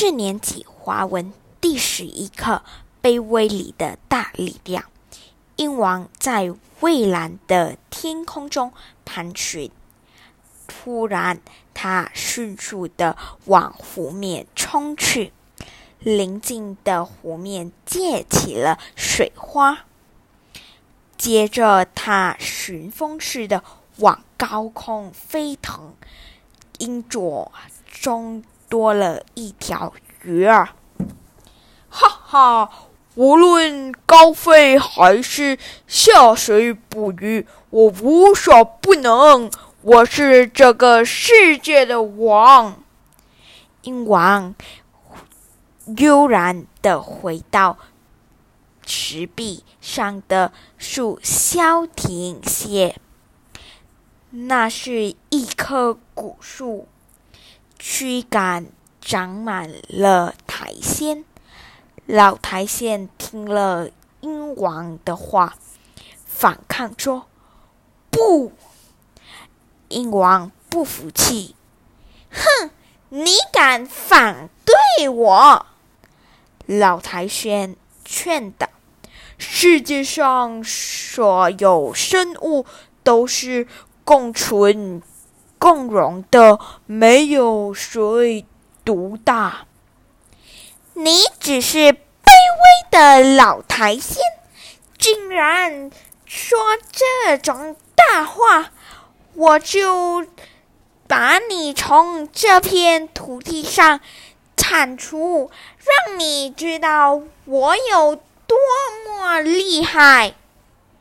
四年级华文第十一课《卑微里的大力量》。鹰王在蔚蓝的天空中盘旋，突然，他迅速的往湖面冲去。临近的湖面溅起了水花，接着他旋风似的往高空飞腾，鹰爪中多了一条鱼儿。哈哈，无论高飞还是下水捕鱼，我无所不能。我是这个世界的王。鹰王。悠然的回到石壁上的树萧停歇。那是一棵古树，驱赶长满了苔藓。老苔藓听了鹰王的话，反抗说：“不！”鹰王不服气，哼，你敢反对我？老苔藓劝道：“世界上所有生物都是共存共荣的，没有谁独大。你只是卑微的老苔藓，竟然说这种大话，我就把你从这片土地上。”铲除，让你知道我有多么厉害。